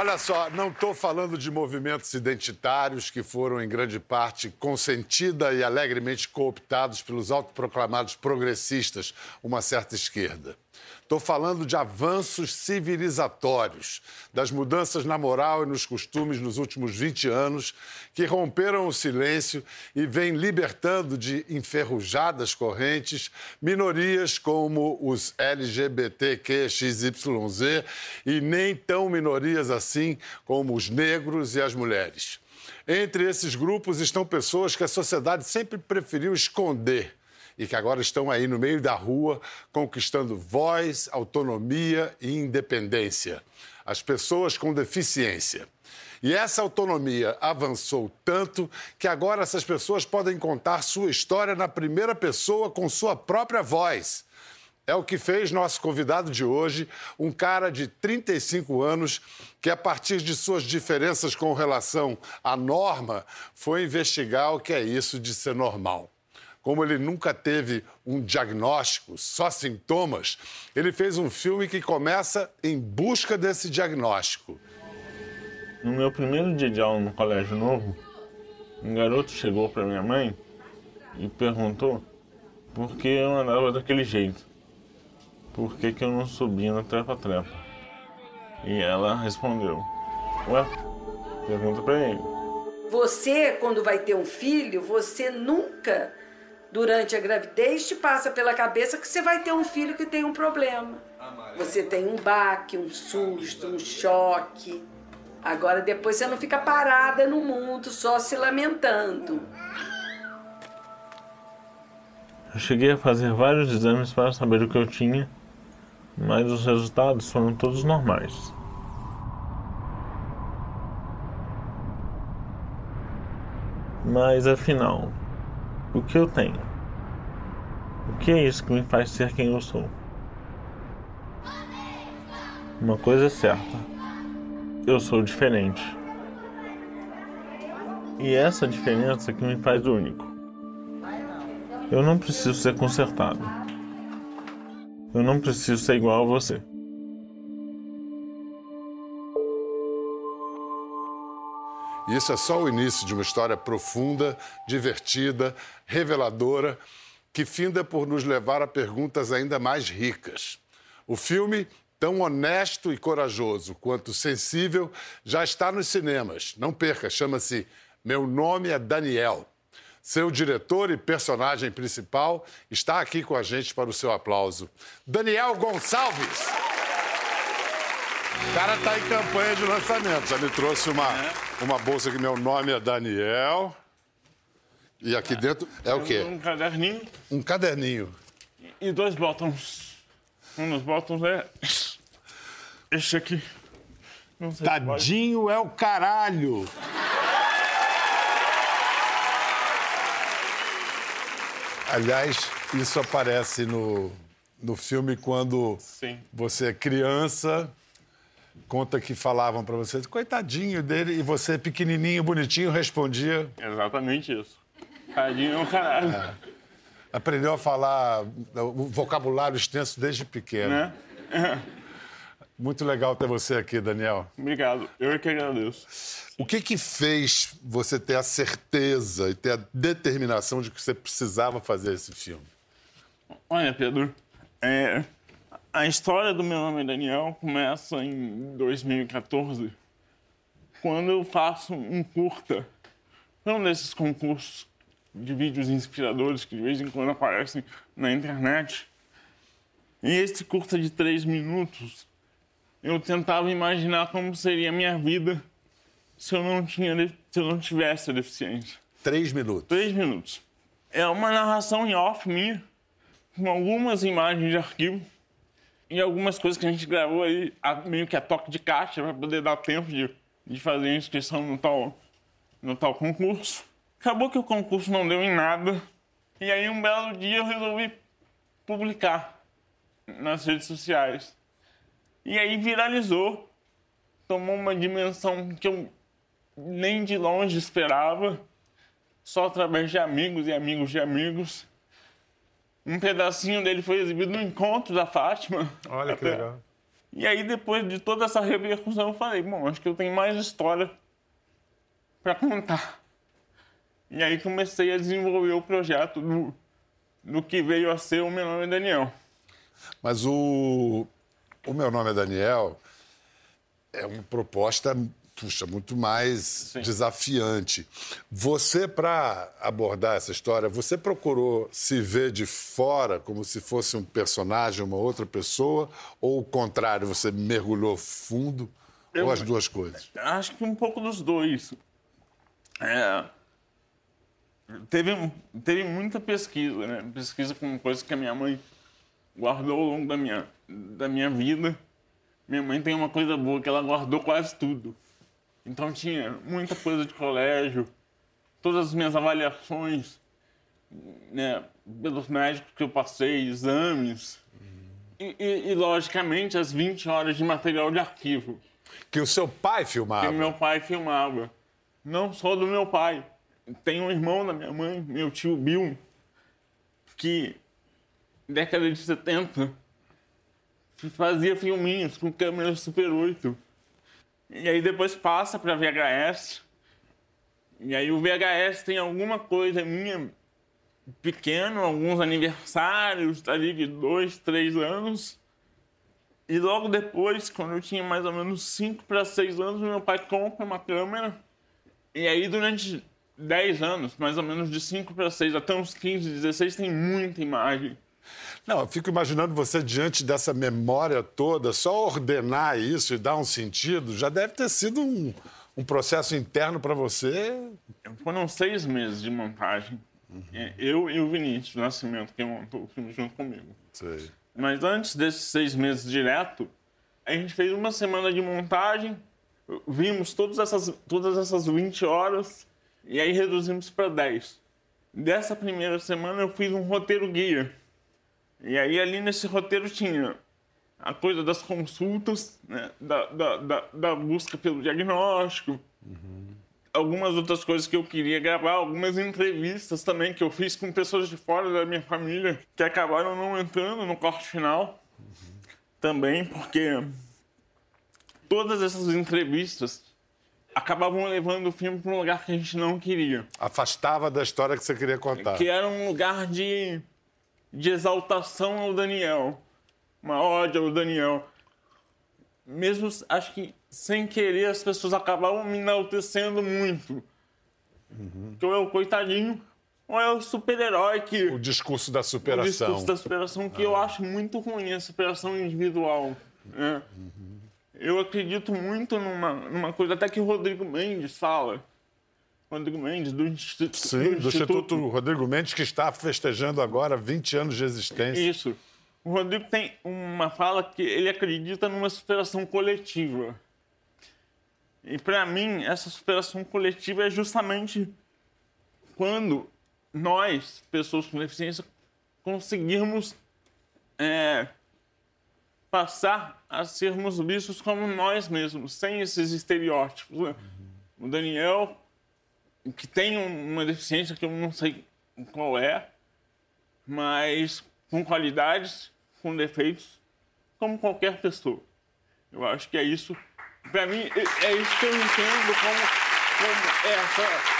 Olha só, não estou falando de movimentos identitários que foram, em grande parte, consentida e alegremente cooptados pelos autoproclamados progressistas, uma certa esquerda. Estou falando de avanços civilizatórios, das mudanças na moral e nos costumes nos últimos 20 anos, que romperam o silêncio e vêm libertando de enferrujadas correntes minorias como os LGBTQXYZ e nem tão minorias assim como os negros e as mulheres. Entre esses grupos estão pessoas que a sociedade sempre preferiu esconder e que agora estão aí no meio da rua conquistando voz, autonomia e independência. As pessoas com deficiência. E essa autonomia avançou tanto que agora essas pessoas podem contar sua história na primeira pessoa com sua própria voz. É o que fez nosso convidado de hoje, um cara de 35 anos, que a partir de suas diferenças com relação à norma, foi investigar o que é isso de ser normal como ele nunca teve um diagnóstico, só sintomas, ele fez um filme que começa em busca desse diagnóstico. No meu primeiro dia de aula no colégio novo, um garoto chegou para minha mãe e perguntou por que eu andava daquele jeito. Por que, que eu não subia na trepa-trepa? E ela respondeu: Ué, pergunta para ele. Você, quando vai ter um filho, você nunca durante a gravidez te passa pela cabeça que você vai ter um filho que tem um problema. Você tem um baque, um susto, um choque. Agora depois você não fica parada no mundo só se lamentando. Eu cheguei a fazer vários exames para saber o que eu tinha, mas os resultados foram todos normais. Mas afinal, o que eu tenho? O que é isso que me faz ser quem eu sou? Uma coisa é certa: eu sou diferente. E essa diferença que me faz único. Eu não preciso ser consertado. Eu não preciso ser igual a você. Isso é só o início de uma história profunda, divertida, reveladora, que finda por nos levar a perguntas ainda mais ricas. O filme, tão honesto e corajoso quanto sensível, já está nos cinemas. Não perca, chama-se Meu Nome é Daniel. Seu diretor e personagem principal está aqui com a gente para o seu aplauso. Daniel Gonçalves. O cara está em campanha de lançamento. Já me trouxe uma, uma bolsa que meu nome é Daniel. E aqui dentro é o quê? Um caderninho. Um caderninho. E dois botões. Um dos botões é. Este aqui. Tadinho é o caralho! Aliás, isso aparece no, no filme quando Sim. você é criança conta que falavam para você, coitadinho dele, e você, pequenininho, bonitinho, respondia. Exatamente isso. Tadinho é um caralho. É. Aprendeu a falar o vocabulário extenso desde pequeno. Né? Muito legal ter você aqui, Daniel. Obrigado, eu é que agradeço. O que que fez você ter a certeza e ter a determinação de que você precisava fazer esse filme? Olha, Pedro, é, a história do meu nome é Daniel começa em 2014, quando eu faço um curta. Um desses concursos de vídeos inspiradores que de vez em quando aparecem na internet. E esse curta de três minutos, eu tentava imaginar como seria a minha vida se eu não, tinha, se eu não tivesse a deficiência. Três minutos? Três minutos. É uma narração em off minha, com algumas imagens de arquivo e algumas coisas que a gente gravou aí, meio que a toque de caixa, para poder dar tempo de, de fazer a inscrição no tal, no tal concurso. Acabou que o concurso não deu em nada. E aí, um belo dia, eu resolvi publicar nas redes sociais. E aí viralizou. Tomou uma dimensão que eu nem de longe esperava. Só através de amigos e amigos de amigos. Um pedacinho dele foi exibido no encontro da Fátima. Olha que legal. E aí, depois de toda essa repercussão, eu falei, bom, acho que eu tenho mais história para contar. E aí comecei a desenvolver o projeto do, do que veio a ser o Meu Nome é Daniel. Mas o, o Meu Nome é Daniel é uma proposta puxa, muito mais Sim. desafiante. Você, para abordar essa história, você procurou se ver de fora como se fosse um personagem, uma outra pessoa, ou o contrário, você mergulhou fundo, Eu, ou as duas coisas? Acho que um pouco dos dois. É, teve, teve muita pesquisa, né? Pesquisa com coisas que a minha mãe guardou ao longo da minha, da minha vida. Minha mãe tem uma coisa boa, que ela guardou quase tudo. Então tinha muita coisa de colégio, todas as minhas avaliações, né, pelos médicos que eu passei, exames. E, e, e, logicamente, as 20 horas de material de arquivo. Que o seu pai filmava? Que meu pai filmava. Não só do meu pai. Tem um irmão da minha mãe, meu tio Bill, que, década de 70, fazia filminhos com câmera Super 8 e aí depois passa para VHS. E aí o VHS tem alguma coisa minha pequeno, alguns aniversários ali de dois, três anos. E logo depois, quando eu tinha mais ou menos 5 para 6 anos, meu pai compra uma câmera. E aí durante 10 anos, mais ou menos de 5 para 6 até uns 15, 16, tem muita imagem. Não, eu fico imaginando você diante dessa memória toda, só ordenar isso e dar um sentido, já deve ter sido um, um processo interno para você. Foram seis meses de montagem. Uhum. Eu e o Vinícius Nascimento, que montou o filme junto comigo. Sei. Mas antes desses seis meses direto, a gente fez uma semana de montagem, vimos todas essas, todas essas 20 horas e aí reduzimos para 10. Dessa primeira semana eu fiz um roteiro guia e aí ali nesse roteiro tinha a coisa das consultas, né? da, da, da, da, busca pelo diagnóstico, uhum. algumas outras coisas que eu queria gravar, algumas entrevistas também que eu fiz com pessoas de fora da minha família que acabaram não entrando no corte final. Uhum. Também porque todas essas entrevistas acabavam levando o filme para um lugar que a gente não queria. Afastava da história que você queria contar. Que era um lugar de de exaltação ao Daniel, uma ódio ao Daniel. Mesmo, acho que sem querer, as pessoas acabavam me enaltecendo muito. Uhum. Que ou é o coitadinho, ou é o super-herói que... O discurso da superação. O discurso da superação, que ah. eu acho muito ruim, a superação individual. Né? Uhum. Eu acredito muito numa, numa coisa, até que o Rodrigo Mendes fala, Rodrigo Mendes, do Instituto. Sim, do, do Instituto... Instituto Rodrigo Mendes, que está festejando agora 20 anos de existência. Isso. O Rodrigo tem uma fala que ele acredita numa superação coletiva. E para mim, essa superação coletiva é justamente quando nós, pessoas com deficiência, conseguirmos é, passar a sermos vistos como nós mesmos, sem esses estereótipos. Né? O Daniel que tem uma deficiência que eu não sei qual é, mas com qualidades, com defeitos, como qualquer pessoa. Eu acho que é isso. Para mim, é, é isso que eu entendo como, como essa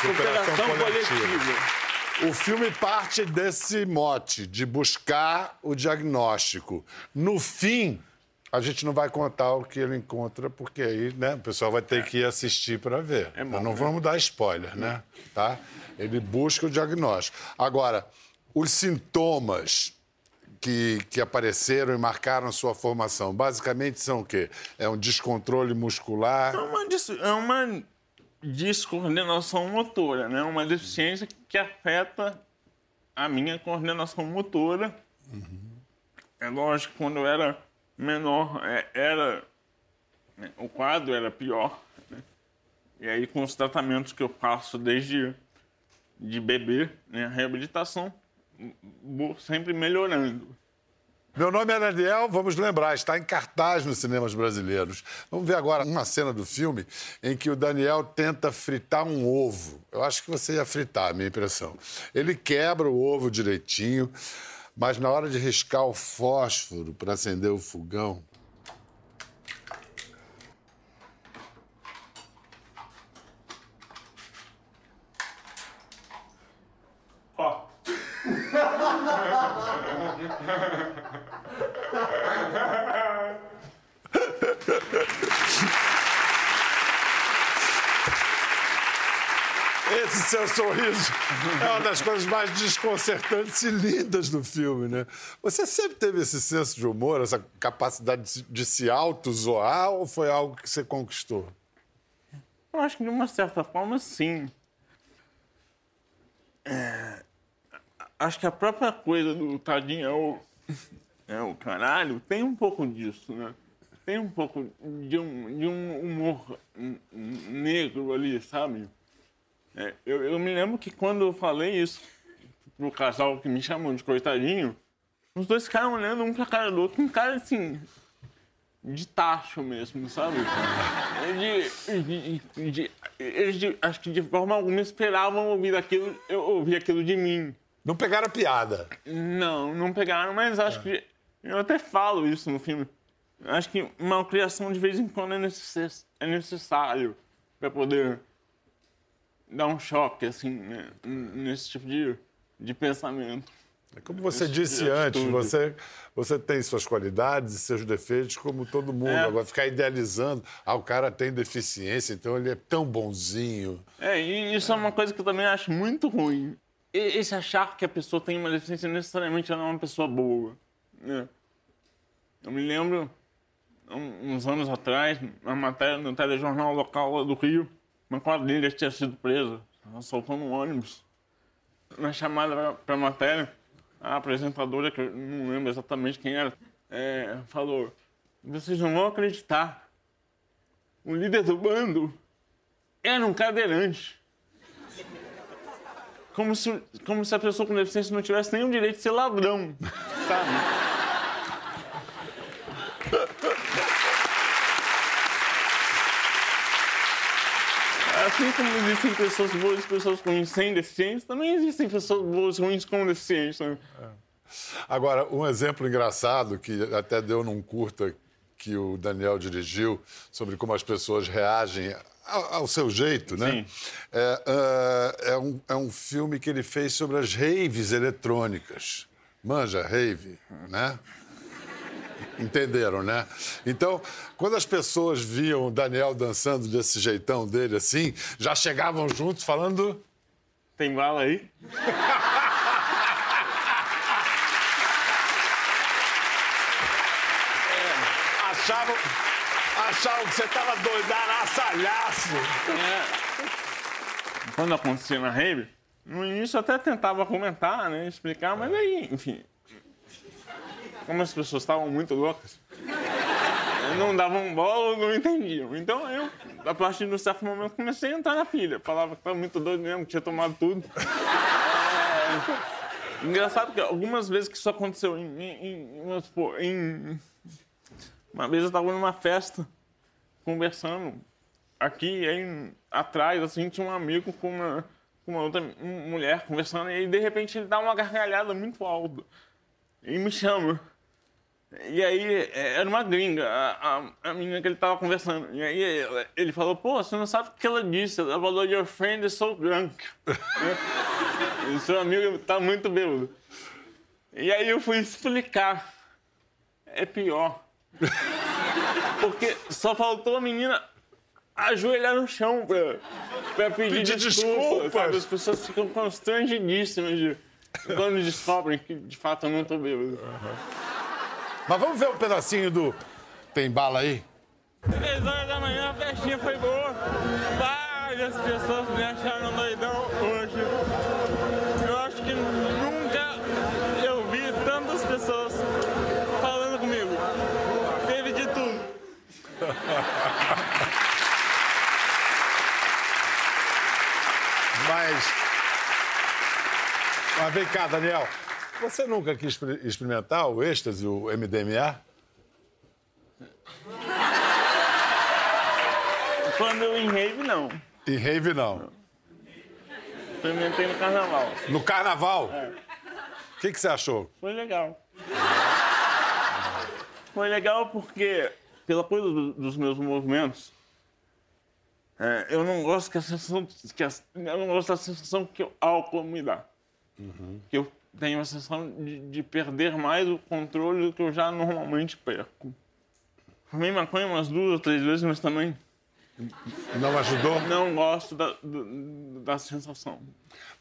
superação, coletiva. O filme parte desse mote de buscar o diagnóstico. No fim, a gente não vai contar o que ele encontra, porque aí né, o pessoal vai ter é. que assistir para ver. É bom, não né? vamos dar spoiler, né? Tá? Ele busca o diagnóstico. Agora, os sintomas que, que apareceram e marcaram sua formação, basicamente são o quê? É um descontrole muscular? É uma, é uma descoordenação motora, né? Uma deficiência que afeta a minha coordenação motora. Uhum. É lógico, quando eu era menor é, era. Né, o quadro era pior. Né? E aí, com os tratamentos que eu faço desde de bebê, né, a reabilitação, sempre melhorando. Meu nome é Daniel, vamos lembrar, está em cartaz nos cinemas brasileiros. Vamos ver agora uma cena do filme em que o Daniel tenta fritar um ovo. Eu acho que você ia fritar, a minha impressão. Ele quebra o ovo direitinho, mas na hora de riscar o fósforo para acender o fogão. Ó. Oh. Esse seu sorriso é uma das coisas mais desconcertantes e lindas do filme, né? Você sempre teve esse senso de humor, essa capacidade de se auto-zoar ou foi algo que você conquistou? Eu acho que de uma certa forma, sim. É, acho que a própria coisa do tadinho é o, é o caralho tem um pouco disso, né? Tem um pouco de um, de um humor negro ali, sabe? É, eu, eu, me lembro que quando eu falei isso pro casal que me chamam de coitadinho, os dois ficaram olhando um pra cara do outro, um cara assim, de tacho mesmo, sabe? De, de, de, eles, acho que de forma alguma esperavam ouvir aquilo, eu ouvir aquilo de mim. Não pegaram a piada? Não, não pegaram, mas acho é. que. Eu até falo isso no filme. Acho que uma criação de vez em quando é, necess, é necessário para poder dar um choque, assim, né, nesse tipo de, de pensamento. É como você Esse disse tipo antes, você, você tem suas qualidades e seus defeitos como todo mundo. É. Agora, ficar idealizando, ah, o cara tem deficiência, então ele é tão bonzinho. É, e isso é uma coisa que eu também acho muito ruim. Esse achar que a pessoa tem uma deficiência necessariamente ela é uma pessoa boa. Né? Eu me lembro, uns anos atrás, uma matéria no telejornal local do Rio, uma quadrilha tinha sido presa, assaltando um ônibus. Na chamada para matéria, a apresentadora, que eu não lembro exatamente quem era, é, falou: Vocês não vão acreditar. O líder do bando era um cadeirante. Como se, como se a pessoa com deficiência não tivesse nenhum direito de ser ladrão, sabe? Assim como existem pessoas boas e pessoas ruins sem deficiência, também existem pessoas boas e ruins com deficiência. É. Agora, um exemplo engraçado que até deu num curta que o Daniel dirigiu sobre como as pessoas reagem ao, ao seu jeito, né? Sim. É, é, é, um, é um filme que ele fez sobre as raves eletrônicas. Manja, rave, né? Entenderam, né? Então, quando as pessoas viam o Daniel dançando desse jeitão dele assim, já chegavam juntos falando. Tem bala aí? é, achavam, achavam que você tava doidaraçalhaço. É. Quando acontecia na rave, no início eu até tentava comentar, né? Explicar, mas aí, enfim, como as pessoas estavam muito loucas, não davam bola ou não entendiam. Então eu, a partir de um certo momento, comecei a entrar na pilha. Falava que estava muito doido mesmo, que tinha tomado tudo. É... Engraçado que algumas vezes que isso aconteceu em, em, em, em... Uma vez eu estava numa festa, conversando. Aqui, aí, atrás, assim, tinha um amigo com uma, com uma outra mulher conversando. E aí, de repente, ele dá uma gargalhada muito alta. E me chama. E aí, é, era uma gringa, a, a, a menina que ele tava conversando. E aí, ele falou, pô, você não sabe o que ela disse. Ela falou, your friend is so drunk. e seu amigo tá muito bêbado. E aí eu fui explicar. É pior. Porque só faltou a menina ajoelhar no chão pra, pra pedir, pedir desculpa. desculpa. As pessoas ficam constrangidíssimas de, quando descobrem que de fato eu não tô bêbado. Uhum. Mas vamos ver um pedacinho do Tem Bala aí? Três horas da manhã, a festinha foi boa. Várias pessoas me acharam doidão hoje. Eu acho que nunca eu vi tantas pessoas falando comigo. Teve de tudo. Mas. Mas vem cá, Daniel. Você nunca quis experimentar o êxtase, o MDMA? Quando eu em rave, não. Em rave, não. Experimentei no carnaval. No carnaval? É. O que, que você achou? Foi legal. Foi legal porque, pela coisa do, dos meus movimentos, é, eu não gosto que a sensação. Que a, eu não gosto da sensação que o álcool me dá. Uhum. Que eu tenho a sensação de, de perder mais o controle do que eu já normalmente perco. Fumei maconha umas duas ou três vezes, mas também Não ajudou? não gosto da, do- da sensação.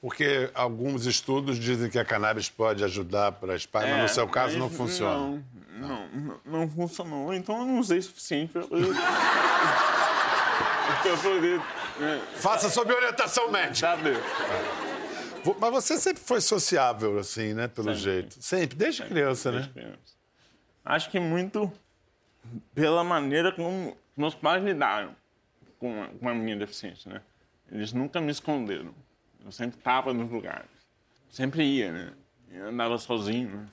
Porque alguns estudos dizem que a cannabis pode ajudar para espalhar, mas no É, seu caso não funciona. Não, não, não, não funcionou. Então eu não usei o suficiente para poder. pra poder. né, Faça sob orientação médica. saber. Vo- Mas você sempre foi sociável, assim, né? Pelo Sempre. jeito. Sempre, desde criança, né? desde criança. Acho que muito pela maneira como meus pais lidaram com a, com a minha deficiência, né? Eles nunca me esconderam. Eu sempre estava nos lugares. Sempre ia, né? Eu andava sozinho, né?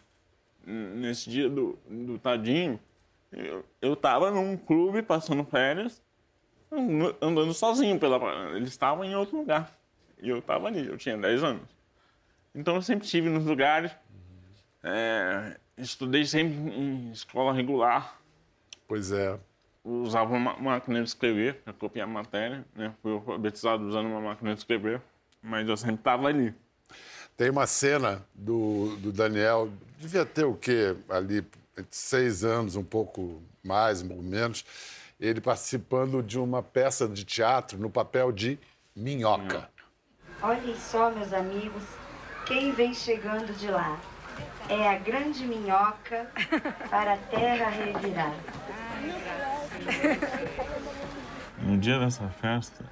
Nesse dia do, do tadinho, eu, eu tava num clube passando férias, and- andando sozinho pela. Eles estavam em outro lugar. E eu estava ali, eu tinha 10 anos. Então eu sempre estive nos lugares. É, estudei sempre em escola regular. Pois é. Usava uma máquina de escrever para copiar a matéria. Né? Fui alfabetizado usando uma máquina de escrever. Mas eu sempre estava ali. Tem uma cena do, do Daniel, devia ter o quê? Ali, seis anos, um pouco mais, um pouco menos, ele participando de uma peça de teatro no papel de minhoca. Olhem só, meus amigos, quem vem chegando de lá. É a grande minhoca para a terra revirar. No dia dessa festa,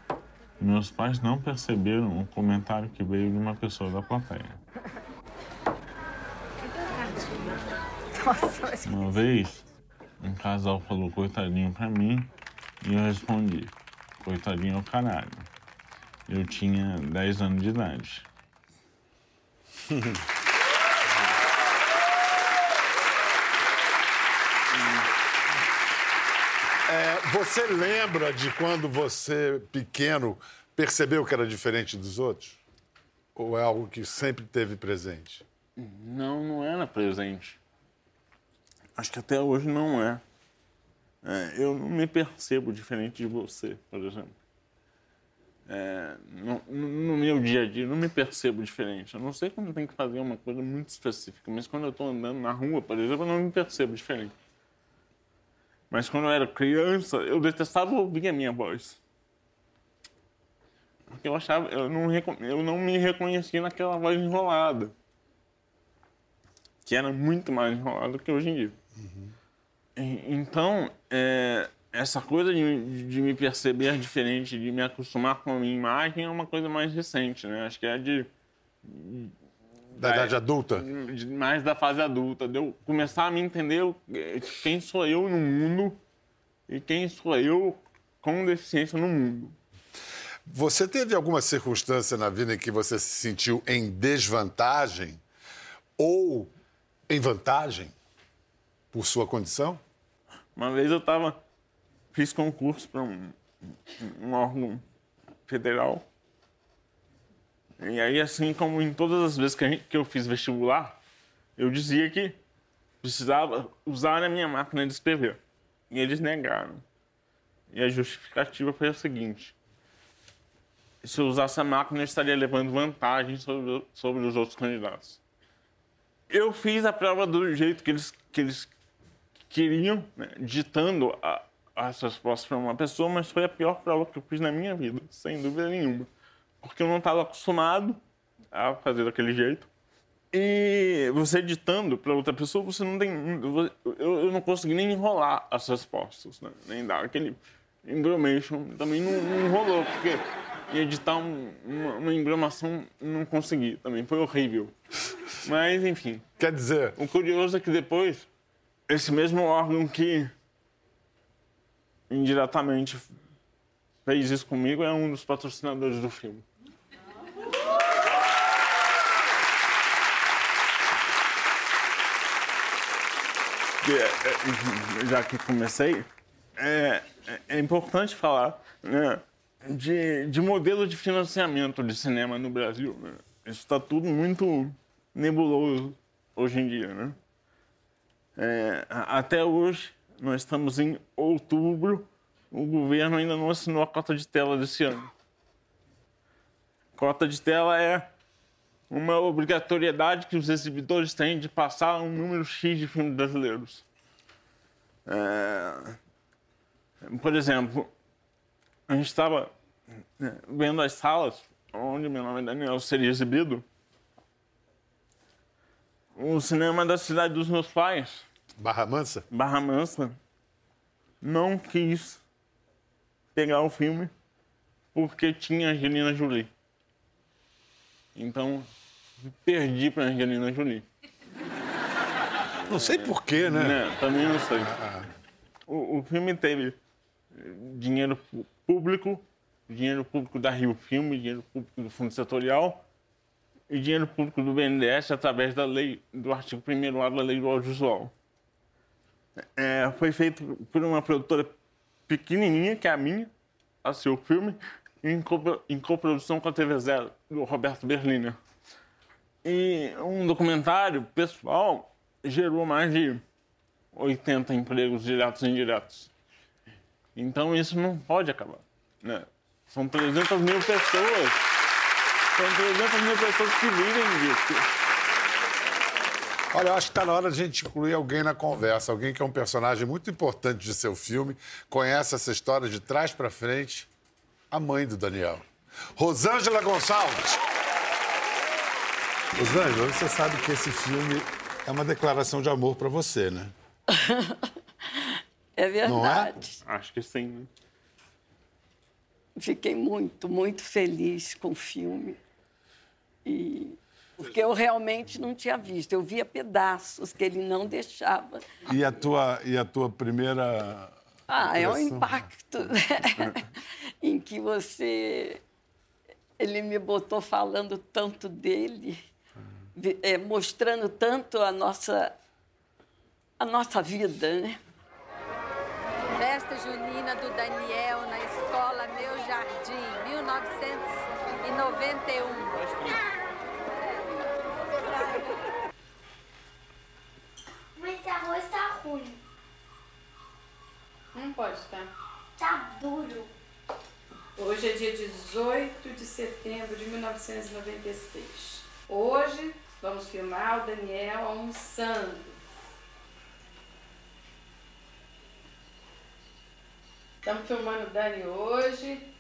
meus pais não perceberam o comentário que veio de uma pessoa da plateia. Uma vez, um casal falou coitadinho pra mim e eu respondi: coitadinho é o caralho. Eu tinha 10 anos de idade. É, você lembra de quando você, pequeno, percebeu que era diferente dos outros? Ou é algo que sempre teve presente? Não, não era presente. Acho que até hoje não é. É, eu não me percebo diferente de você, por exemplo. É, no, no meu dia a dia, eu não me percebo diferente. Eu não sei quando tem que fazer uma coisa muito específica, mas quando eu estou andando na rua, por exemplo, eu não me percebo diferente. Mas quando eu era criança, eu detestava ouvir a minha voz. Porque eu achava, eu não, eu não me reconhecia naquela voz enrolada que era muito mais enrolado que hoje em dia. E- Então, é, essa coisa de, de me perceber diferente, de me acostumar com a minha imagem, é uma coisa mais recente, né? Acho que é de, Da É. idade adulta? de mais da fase adulta, de eu começar a me entender eh, quem sou eu no mundo e quem sou eu com deficiência no mundo. Você teve alguma circunstância na vida em que você se sentiu em desvantagem ou em vantagem por sua condição? Uma vez eu tava, fiz concurso para um, um órgão federal. E aí, assim como em todas as vezes que, gente- que eu fiz vestibular, eu dizia que precisava usar a minha máquina de escrever. E eles negaram. E a justificativa foi a seguinte: se eu usasse a máquina, eu estaria levando vantagem sobre, sobre os outros candidatos. Eu fiz a prova do jeito que eles, que eles queriam, né, ditando a, as respostas para uma pessoa, mas foi a pior prova que eu fiz na minha vida, sem dúvida nenhuma. Porque eu não estava acostumado a fazer daquele jeito. E você ditando para outra pessoa, você não tem. Eu, não consegui nem enrolar as respostas, né? nem dar aquele embromation. Também não, não rolou, porque editar um, uma, uma embramação não consegui. Também foi horrível. Mas, enfim. Quer dizer, O curioso é que depois, esse mesmo órgão que indiretamente fez isso comigo é um dos patrocinadores do filme. É- é- já que comecei, é, é- importante falar né, de, de modelo de financiamento de cinema no Brasil. né? Isso está tudo muito nebuloso hoje em dia. Né? É, até hoje, nós estamos em outubro, o governo ainda não assinou a cota de tela desse ano. Cota de tela é uma obrigatoriedade que os exibidores têm de passar um número X de filmes brasileiros. É... Por exemplo, a gente estava né, vendo as salas onde meu nome é Daniel seria exibido. O cinema da cidade dos meus pais, Barra Mansa? Barra Mansa, não quis pegar o filme porque tinha Angelina Jolie. Então, perdi para Angelina Jolie. Não sei porquê, né? né? Também não sei. O, o filme teve dinheiro público, dinheiro público da Rio Filme, dinheiro público do Fundo Setorial e dinheiro público do BNDES através da lei, do artigo 1 da lei do audiovisual. É, foi feito por uma produtora pequenininha, que é a minha, a seu filme, em, co em coprodução com a TV Zero, do Roberto Berliner. E um documentário pessoal gerou mais de 80 empregos diretos e indiretos. Então isso não pode acabar. Né? São 300 mil pessoas. São 300 mil pessoas que vivem disso. Olha, eu acho que está na hora de a gente incluir alguém na conversa. Alguém que é um personagem muito importante de seu filme, conhece essa história de trás para frente. A mãe do Daniel. Rosângela Gonçalves. Rosângela, você sabe que esse filme é uma declaração de amor para você, né? é verdade. É? Acho que sim. Né? Fiquei muito, muito feliz com o filme. E porque eu realmente não tinha visto. Eu via pedaços que ele não deixava. E a tua, e a tua primeira. Ah, é um impacto, né? em que você. Ele me botou falando tanto dele, é, mostrando tanto a nossa, a nossa vida, né? Festa junina do Daniel na escola Meu Jardim, 1991. Esse arroz tá ruim. Não pode estar. Tá duro. Hoje é dia 18 de setembro de 1996. Hoje vamos filmar o Daniel almoçando. Estamos filmando o Dani hoje.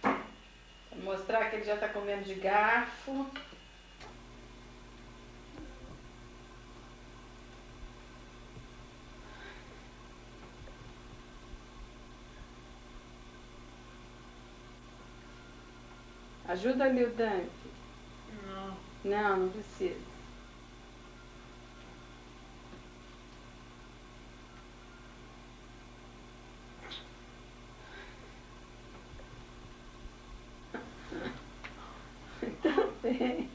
Vou mostrar que ele já está comendo de garfo. Ajuda ali o Dante. Não. Não, não precisa. Tá bem.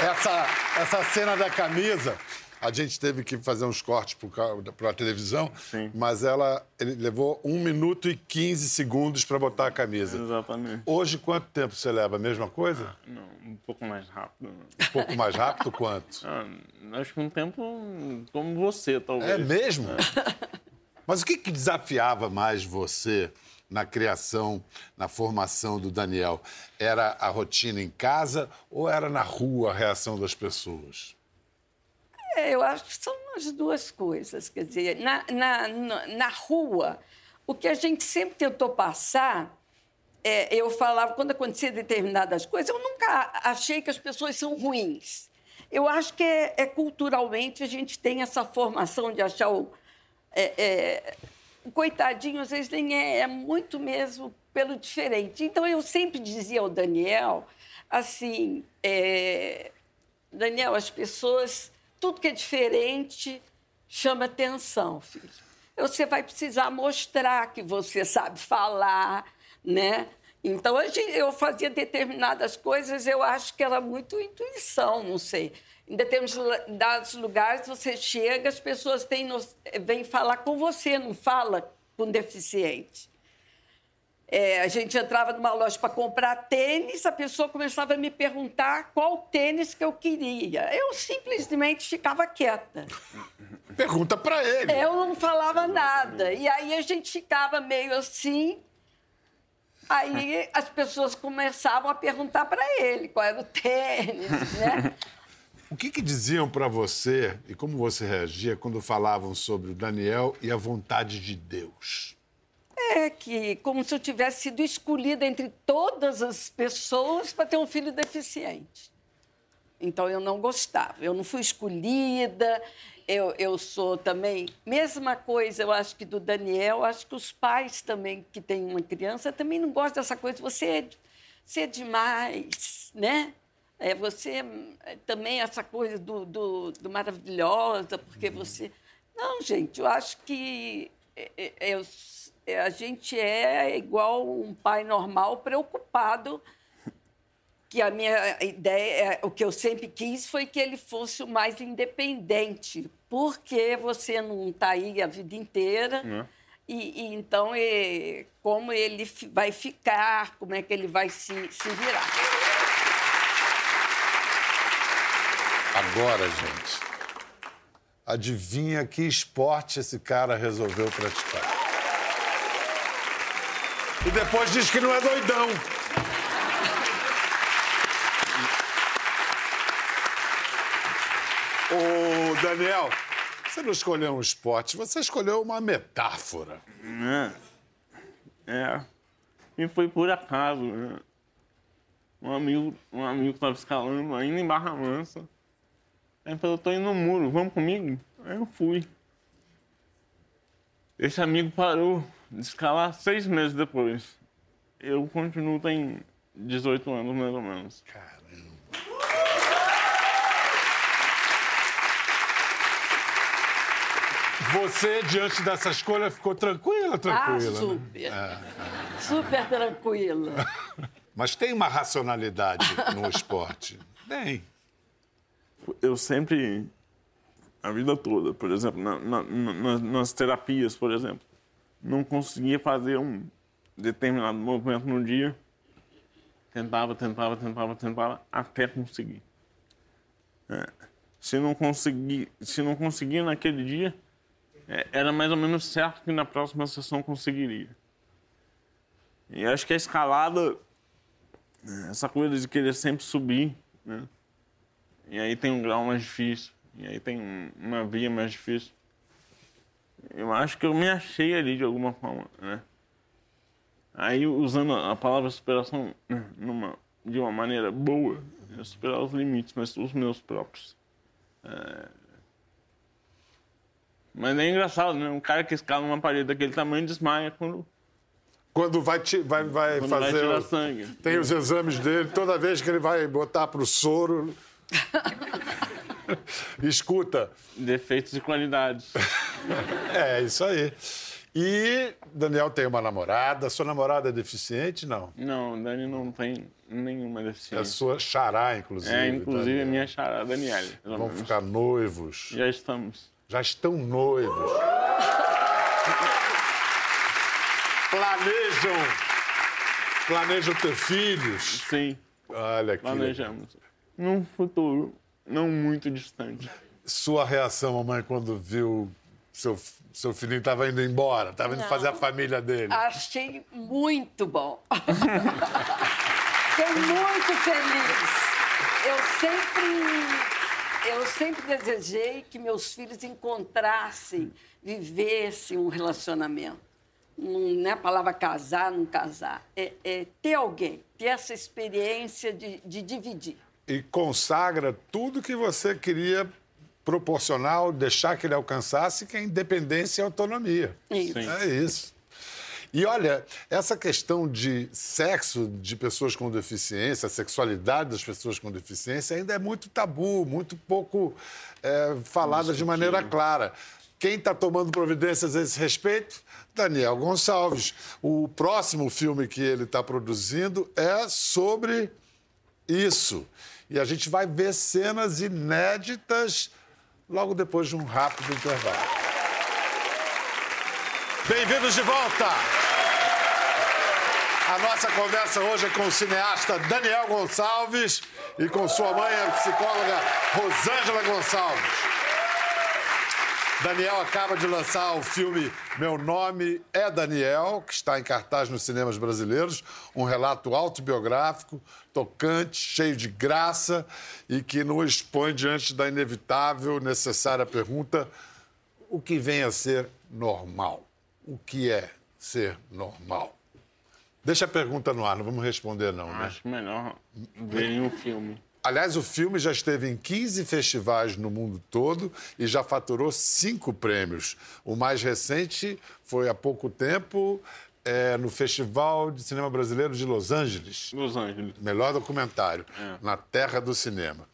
Essa, essa cena da camisa a gente teve que fazer uns cortes para a televisão, Sim. mas ela ele levou 1 minuto e 15 segundos para botar a camisa. Exatamente. Hoje, quanto tempo você leva? A mesma coisa? Não, um pouco mais rápido. Um pouco mais rápido quanto? Ah, acho que um tempo como você, talvez. É mesmo? Mas o que, que desafiava mais você na criação, na formação do Daniel? Era a rotina em casa ou era na rua a reação das pessoas? É, eu acho que são as duas coisas. Quer dizer, na, na, na, rua, o que a gente sempre tentou passar, é, eu falava, quando acontecia determinadas coisas, eu nunca achei que as pessoas são ruins. Eu acho que é, é culturalmente a gente tem essa formação de achar o. É, é, o coitadinho, às vezes, nem é, é muito mesmo pelo diferente. Então, eu sempre dizia ao Daniel assim: é, Daniel, as pessoas tudo que é diferente chama atenção, filho. Você vai precisar mostrar que você sabe falar, né? Então, eu fazia determinadas coisas, eu acho que era muito intuição, não sei. Em determinados lugares, você chega, as pessoas têm, vêm falar com você, não fala com deficiente. É, a gente entrava numa loja para comprar tênis, a pessoa começava a me perguntar qual tênis que eu queria. Eu simplesmente ficava quieta. Pergunta para ele. Eu não falava nada. E aí a gente ficava meio assim. Aí as pessoas começavam a perguntar para ele qual era o tênis, né? O que, que diziam para você e como você reagia quando falavam sobre o Daniel e a vontade de Deus? É que como se eu tivesse sido escolhida entre todas as pessoas para ter um filho deficiente. Então eu não gostava, eu não fui escolhida, eu, eu sou também. Mesma coisa, eu acho que do Daniel, acho que os pais também que têm uma criança também não gostam dessa coisa, você é, você é demais, né? É, você é, também essa coisa do, do, do maravilhosa, porque você. Não, gente, eu acho que é, é, eu, a gente é igual um pai normal preocupado que a minha ideia, o que eu sempre quis foi que ele fosse o mais independente, porque você não está aí a vida inteira. Uhum. E, e, então, e, como ele vai ficar, como é que ele vai se, se virar. Agora, gente, adivinha que esporte esse cara resolveu praticar? E depois diz que não é doidão. Ô, Daniel, você não escolheu um esporte, você escolheu uma metáfora. É. É. E foi por acaso, né? Um amigo, um amigo estava escalando ainda em Barra Mansa. Aí falou, tô indo no muro, vamos comigo? Aí eu fui. Esse amigo parou escalar seis meses depois. Eu continuo, tem 18 anos mais ou menos. Caramba. Você, diante dessa escolha, ficou tranquila, tranquila? Ah, super. Né? É. Super tranquila. Mas tem uma racionalidade no esporte? Tem. Eu sempre, a vida toda, por exemplo, na, na, na, nas terapias, por exemplo, não conseguia fazer um determinado movimento no dia. Tentava, tentava, tentava, tentava, até conseguir. É. Se não conseguir, se não conseguir naquele dia, é, era mais ou menos certo que na próxima sessão conseguiria. E acho que a escalada, essa coisa de querer sempre subir, né? E aí tem um grau mais difícil, e aí tem uma via mais difícil. Eu acho que eu me achei ali de alguma forma, né? Aí, usando a palavra superação né, numa, de uma maneira boa, é superar os limites, mas os meus próprios. É, mas é engraçado, né? Um cara que escala uma parede daquele tamanho desmaia quando. Quando vai, vai, vai quando fazer. Vai tirar sangue. Tem os exames dele, toda vez que ele vai botar pro soro. Escuta. Defeitos e qualidades. é, isso aí. E Daniel tem uma namorada. Sua namorada é deficiente, não? Não, Dani não tem nenhuma deficiência. É a sua xará, inclusive. É, inclusive Daniel. a minha xará, Daniele. Vão ficar noivos. Já estamos já estão noivos. Planejam. Planejam ter filhos. Sim. Olha aqui. Planejamos. Num futuro não muito distante. Sua reação, mamãe, quando viu seu, seu filhinho estava indo embora, estava indo fazer a família dele? Achei muito bom. Fiquei muito feliz. Eu sempre eu sempre desejei que meus filhos encontrassem, vivessem um relacionamento. Não é a palavra casar, não casar. É, é ter alguém, ter essa experiência de, de dividir. E consagra tudo que você queria proporcionar, deixar que ele alcançasse, que é independência e autonomia. Isso. É isso. E olha, essa questão de sexo de pessoas com deficiência, a sexualidade das pessoas com deficiência, ainda é muito tabu, muito pouco é, falada de maneira clara. Quem está tomando providências a esse respeito? Daniel Gonçalves. O próximo filme que ele está produzindo é sobre isso. E a gente vai ver cenas inéditas logo depois de um rápido intervalo. Bem-vindos de volta! A nossa conversa hoje é com o cineasta Daniel Gonçalves e com sua mãe, a psicóloga Rosângela Gonçalves. Daniel acaba de lançar o filme Meu Nome é Daniel, que está em cartaz nos cinemas brasileiros. Um relato autobiográfico, tocante, cheio de graça e que nos expõe diante da inevitável, necessária pergunta: o que vem a ser normal? O que é ser normal? Deixa a pergunta no ar, não vamos responder, não, né? Acho melhor verem o filme. Aliás, o filme já esteve em 15 festivais no mundo todo e já faturou cinco prêmios. O mais recente foi há pouco tempo é, no Festival de Cinema Brasileiro de Los Angeles. Los Angeles. Melhor documentário, É. na terra do cinema.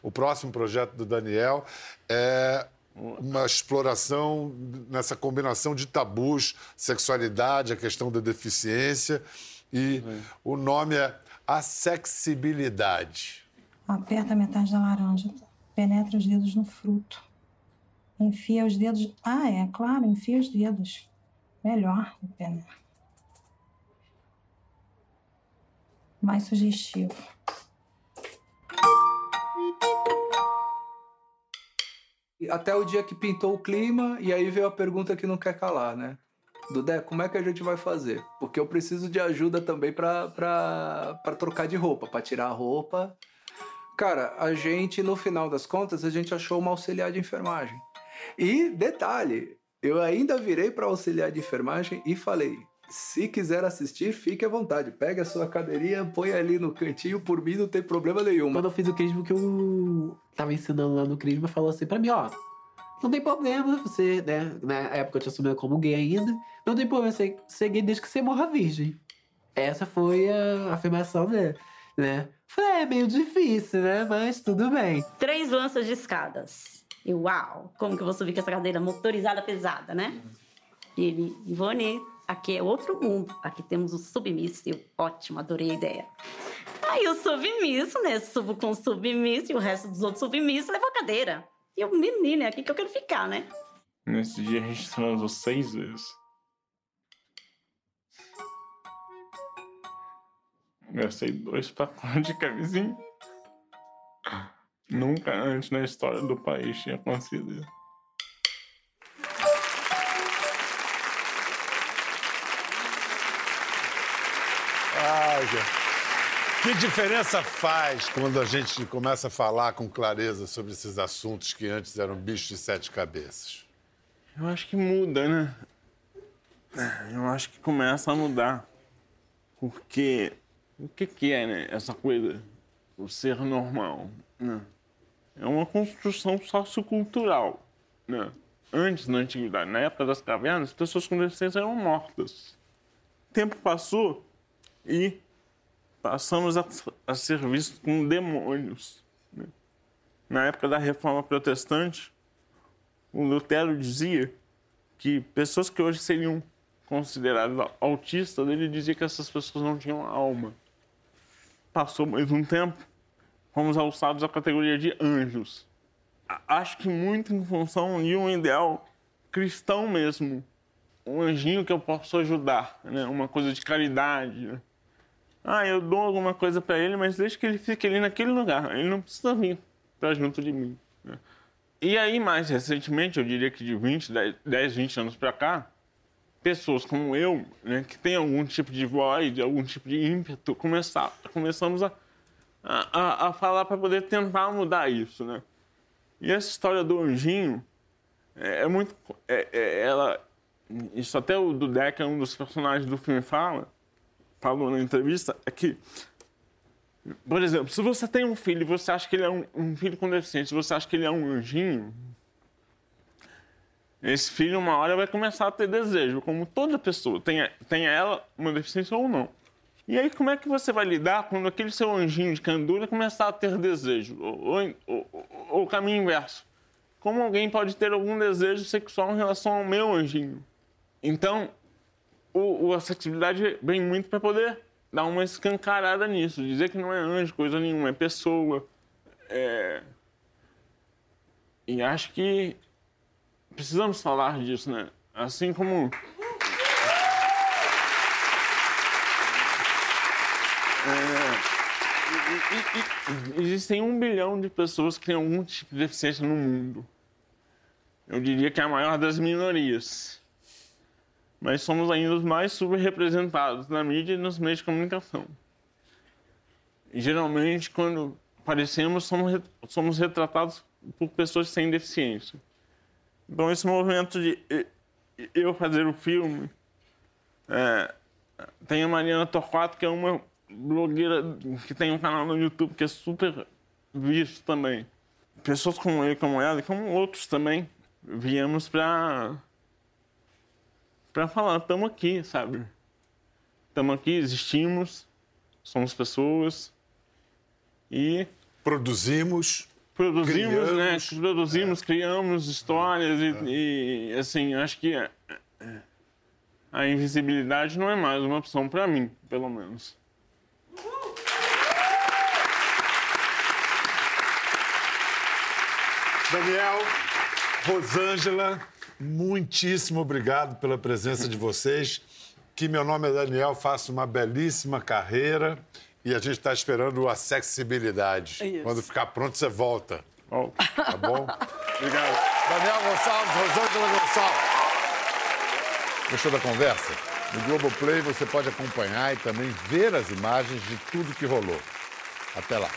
O próximo projeto do Daniel é uma exploração nessa combinação de tabus, sexualidade, a questão da deficiência e o nome é Assexibilidade. Aperta metade da laranja. Penetra os dedos no fruto. Enfia os dedos. Ah, é, claro, enfia os dedos. Melhor, penetra. Mais sugestivo. Até o dia que pintou o clima, e aí veio a pergunta que não quer calar, né? Dudé, como é que a gente vai fazer? Porque eu preciso de ajuda também pra trocar de roupa, pra tirar a roupa. Cara, a gente, no final das contas, a gente achou uma auxiliar de enfermagem. E, detalhe, eu ainda virei pra auxiliar de enfermagem e falei: se quiser assistir, fique à vontade. Pegue a sua cadeirinha, põe ali no cantinho, por mim não tem problema nenhum. Quando eu fiz o crisma que eu tava ensinando lá no crisma, falou assim pra mim, ó. Não tem problema, você, né? Na época eu te assumia como gay ainda. Não tem problema você ser gay desde que você morra virgem. Essa foi a afirmação dele, né? Falei, é meio difícil, né? Mas tudo bem. Três lanças de escadas. E uau, como que eu vou subir com essa cadeira motorizada pesada, né? E ele, Ivone, aqui é outro mundo. Aqui temos o submisso. Eu, ótimo, adorei a ideia. Aí o submisso, né? Subo com o submisso e o resto dos outros submissos levou a cadeira. E eu, menina, é aqui que eu quero ficar, né? Nesse dia a gente transou seis vezes. Gastei dois pacotes de camisinha. Nunca antes na história do país tinha acontecido isso. Ai, gente. Que diferença faz quando a gente começa a falar com clareza sobre esses assuntos que antes eram bichos de sete cabeças? Eu acho que muda, né? Eu acho que começa a mudar. Porque o que, que é, né? Essa coisa, o ser normal, né? É uma construção sociocultural, né? Antes, na antiguidade, na época das cavernas, as pessoas com deficiência eram mortas. O tempo passou e passamos a, a ser vistos como demônios. né? Na época da Reforma Protestante, o Lutero dizia que pessoas que hoje seriam consideradas autistas, ele dizia que essas pessoas não tinham alma. Passou mais um tempo, fomos alçados à categoria de anjos. Acho que muito em função de um ideal cristão mesmo. Um anjinho que eu posso ajudar, né? uma coisa de caridade. Ah, eu dou alguma coisa para ele, mas deixa que ele fique ali naquele lugar. Ele não precisa vir para junto de mim. né? E aí, mais recentemente, eu diria que de 20, 10, 10 20 anos para cá, pessoas como eu, né, que tem algum tipo de voz, algum tipo de ímpeto, começar, começamos a, a, a- falar para poder tentar mudar isso, né? E essa história do anjinho é, é muito... é- é- ela, isso até o Dudek, um dos personagens do filme, fala, falou na entrevista, é que por exemplo, se você tem um filho e você acha que ele é um, um filho com deficiência, você acha que ele é um anjinho, esse filho uma hora vai começar a ter desejo, como toda pessoa, tenha, tenha ela uma deficiência ou não. E aí como é que você vai lidar quando aquele seu anjinho de candura começar a ter desejo? Ou, o caminho inverso. Como alguém pode ter algum desejo sexual em relação ao meu anjinho? Então, o, o- a sexualidade vem muito para poder dar uma escancarada nisso, dizer que não é anjo, coisa nenhuma, é pessoa. É... E acho que precisamos falar disso, né? Assim como. É, Existem um bilhão de pessoas que têm algum tipo de deficiência no mundo. eu diria que é a maior das minorias. Mas somos ainda os mais subrepresentados na mídia e nos meios de comunicação. E, geralmente, quando aparecemos, somos retratados por pessoas sem deficiência. Então, esse movimento de eu fazer o filme. É, tem a Mariana Torquato, que é uma blogueira que tem um canal no YouTube que é super visto também. Pessoas como eu, como ela, e como outros também, viemos para para falar, estamos aqui, sabe? Estamos aqui, existimos, somos pessoas e produzimos, produzimos, criamos, né? Produzimos, é. criamos histórias é. e, e, assim, acho que a invisibilidade não é mais uma opção para mim, pelo menos. Daniel, Rosângela, muitíssimo obrigado pela presença de vocês. Que meu nome é Daniel, faço uma belíssima carreira e a gente está esperando a acessibilidade. Isso. Quando ficar pronto, você volta. Oh. Tá bom? Obrigado. Daniel Gonçalves, Rosângela Gonçalves. Gostou da conversa? No Globoplay você pode acompanhar e também ver as imagens de tudo que rolou. Até lá.